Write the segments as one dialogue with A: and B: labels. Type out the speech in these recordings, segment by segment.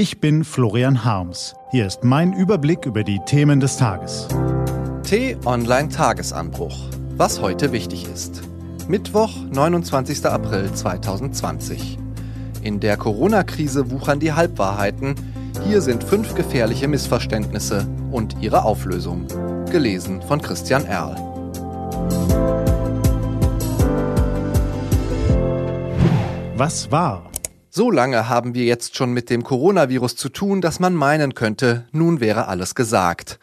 A: Ich bin Florian Harms. Hier ist mein Überblick über die Themen des Tages.
B: T-Online Tagesanbruch. Was heute wichtig ist. Mittwoch, 29. April 2020. In der Corona-Krise wuchern die Halbwahrheiten. Hier sind fünf gefährliche Missverständnisse und ihre Auflösung. Gelesen von Christian Erl.
A: Was war?
B: So lange haben wir jetzt schon mit dem Coronavirus zu tun, dass man meinen könnte, nun wäre alles gesagt.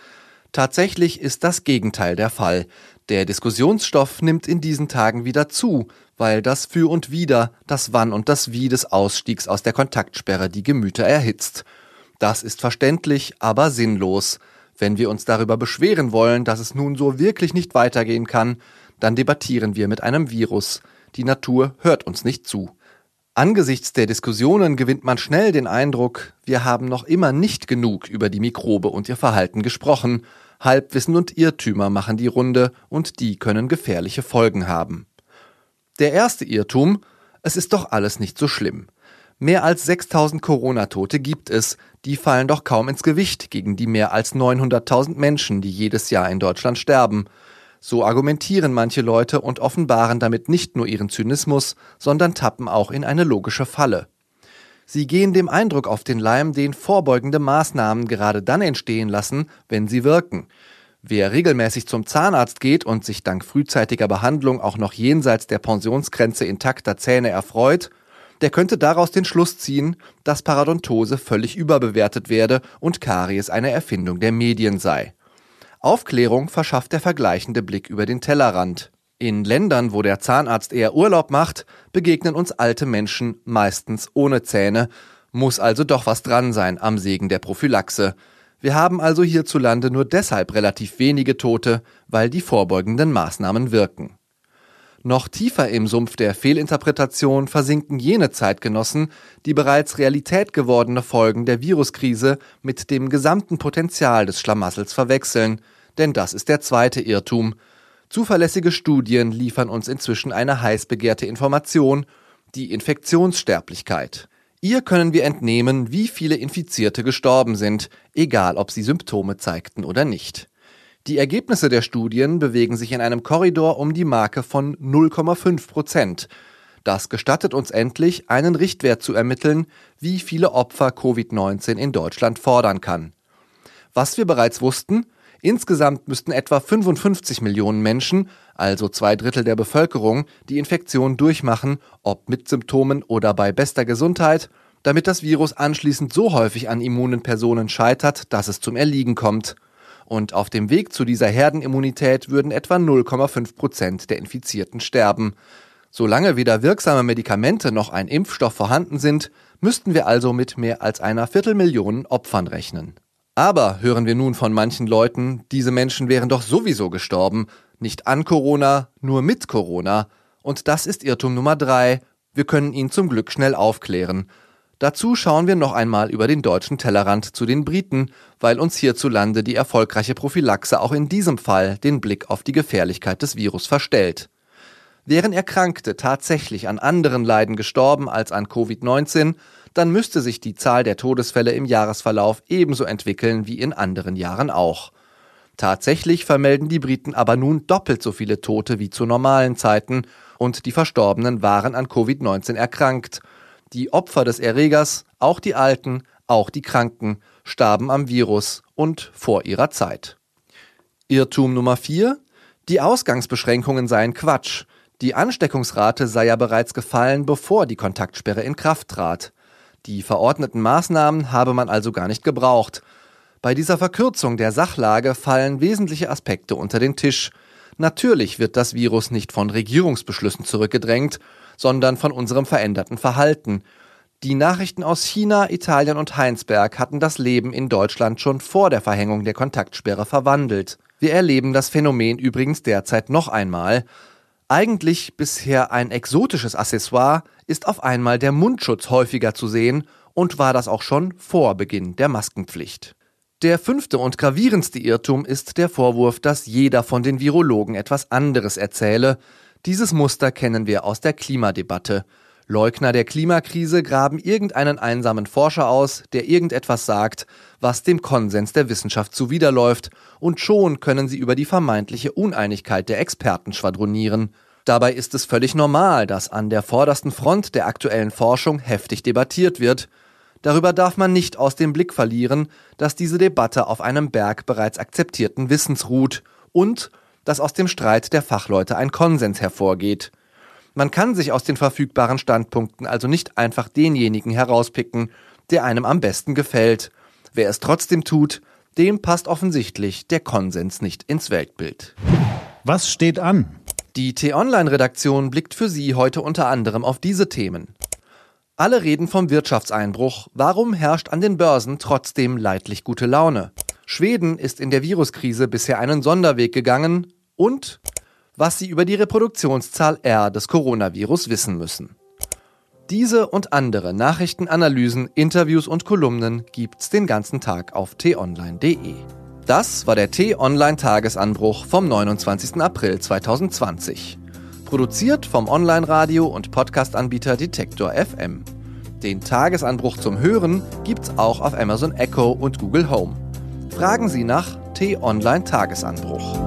B: Tatsächlich ist das Gegenteil der Fall. Der Diskussionsstoff nimmt in diesen Tagen wieder zu, weil das Für und Wider, das Wann und das Wie des Ausstiegs aus der Kontaktsperre die Gemüter erhitzt. Das ist verständlich, aber sinnlos. Wenn wir uns darüber beschweren wollen, dass es nun so wirklich nicht weitergehen kann, dann debattieren wir mit einem Virus. Die Natur hört uns nicht zu. Angesichts der Diskussionen gewinnt man schnell den Eindruck, wir haben noch immer nicht genug über die Mikrobe und ihr Verhalten gesprochen. Halbwissen und Irrtümer machen die Runde und die können gefährliche Folgen haben. Der erste Irrtum, es ist doch alles nicht so schlimm. Mehr als 6000 Corona-Tote gibt es, die fallen doch kaum ins Gewicht gegen die mehr als 900.000 Menschen, die jedes Jahr in Deutschland sterben. So argumentieren manche Leute und offenbaren damit nicht nur ihren Zynismus, sondern tappen auch in eine logische Falle. Sie gehen dem Eindruck auf den Leim, den vorbeugende Maßnahmen gerade dann entstehen lassen, wenn sie wirken. Wer regelmäßig zum Zahnarzt geht und sich dank frühzeitiger Behandlung auch noch jenseits der Pensionsgrenze intakter Zähne erfreut, der könnte daraus den Schluss ziehen, dass Paradontose völlig überbewertet werde und Karies eine Erfindung der Medien sei. Aufklärung verschafft der vergleichende Blick über den Tellerrand. In Ländern, wo der Zahnarzt eher Urlaub macht, begegnen uns alte Menschen meistens ohne Zähne, muss also doch was dran sein am Segen der Prophylaxe. Wir haben also hierzulande nur deshalb relativ wenige Tote, weil die vorbeugenden Maßnahmen wirken. Noch tiefer im Sumpf der Fehlinterpretation versinken jene Zeitgenossen, die bereits Realität gewordene Folgen der Viruskrise mit dem gesamten Potenzial des Schlamassels verwechseln, denn das ist der zweite Irrtum. Zuverlässige Studien liefern uns inzwischen eine heiß begehrte Information, die Infektionssterblichkeit. Ihr können wir entnehmen, wie viele Infizierte gestorben sind, egal ob sie Symptome zeigten oder nicht. Die Ergebnisse der Studien bewegen sich in einem Korridor um die Marke von 0,5 Prozent. Das gestattet uns endlich, einen Richtwert zu ermitteln, wie viele Opfer Covid-19 in Deutschland fordern kann. Was wir bereits wussten, insgesamt müssten etwa 55 Millionen Menschen, also zwei Drittel der Bevölkerung, die Infektion durchmachen, ob mit Symptomen oder bei bester Gesundheit, damit das Virus anschließend so häufig an immunen Personen scheitert, dass es zum Erliegen kommt und auf dem Weg zu dieser Herdenimmunität würden etwa 0,5 Prozent der Infizierten sterben. Solange weder wirksame Medikamente noch ein Impfstoff vorhanden sind, müssten wir also mit mehr als einer Viertelmillion Opfern rechnen. Aber hören wir nun von manchen Leuten, diese Menschen wären doch sowieso gestorben, nicht an Corona, nur mit Corona. Und das ist Irrtum Nummer drei. Wir können ihn zum Glück schnell aufklären. Dazu schauen wir noch einmal über den deutschen Tellerrand zu den Briten, weil uns hierzulande die erfolgreiche Prophylaxe auch in diesem Fall den Blick auf die Gefährlichkeit des Virus verstellt. Wären Erkrankte tatsächlich an anderen Leiden gestorben als an Covid-19, dann müsste sich die Zahl der Todesfälle im Jahresverlauf ebenso entwickeln wie in anderen Jahren auch. Tatsächlich vermelden die Briten aber nun doppelt so viele Tote wie zu normalen Zeiten und die Verstorbenen waren an Covid-19 erkrankt die Opfer des Erregers, auch die Alten, auch die Kranken, starben am Virus und vor ihrer Zeit. Irrtum Nummer 4. Die Ausgangsbeschränkungen seien Quatsch. Die Ansteckungsrate sei ja bereits gefallen, bevor die Kontaktsperre in Kraft trat. Die verordneten Maßnahmen habe man also gar nicht gebraucht. Bei dieser Verkürzung der Sachlage fallen wesentliche Aspekte unter den Tisch. Natürlich wird das Virus nicht von Regierungsbeschlüssen zurückgedrängt, sondern von unserem veränderten Verhalten. Die Nachrichten aus China, Italien und Heinsberg hatten das Leben in Deutschland schon vor der Verhängung der Kontaktsperre verwandelt. Wir erleben das Phänomen übrigens derzeit noch einmal. Eigentlich bisher ein exotisches Accessoire ist auf einmal der Mundschutz häufiger zu sehen und war das auch schon vor Beginn der Maskenpflicht. Der fünfte und gravierendste Irrtum ist der Vorwurf, dass jeder von den Virologen etwas anderes erzähle, dieses Muster kennen wir aus der Klimadebatte. Leugner der Klimakrise graben irgendeinen einsamen Forscher aus, der irgendetwas sagt, was dem Konsens der Wissenschaft zuwiderläuft, und schon können sie über die vermeintliche Uneinigkeit der Experten schwadronieren. Dabei ist es völlig normal, dass an der vordersten Front der aktuellen Forschung heftig debattiert wird. Darüber darf man nicht aus dem Blick verlieren, dass diese Debatte auf einem Berg bereits akzeptierten Wissens ruht und dass aus dem Streit der Fachleute ein Konsens hervorgeht. Man kann sich aus den verfügbaren Standpunkten also nicht einfach denjenigen herauspicken, der einem am besten gefällt. Wer es trotzdem tut, dem passt offensichtlich der Konsens nicht ins Weltbild.
A: Was steht an?
B: Die T-Online-Redaktion blickt für Sie heute unter anderem auf diese Themen. Alle reden vom Wirtschaftseinbruch. Warum herrscht an den Börsen trotzdem leidlich gute Laune? Schweden ist in der Viruskrise bisher einen Sonderweg gegangen und was Sie über die Reproduktionszahl R des Coronavirus wissen müssen. Diese und andere Nachrichtenanalysen, Interviews und Kolumnen gibt's den ganzen Tag auf t-online.de. Das war der T-Online-Tagesanbruch vom 29. April 2020. Produziert vom Online-Radio- und Podcast-Anbieter Detektor FM. Den Tagesanbruch zum Hören gibt's auch auf Amazon Echo und Google Home. Fragen Sie nach T-Online-Tagesanbruch.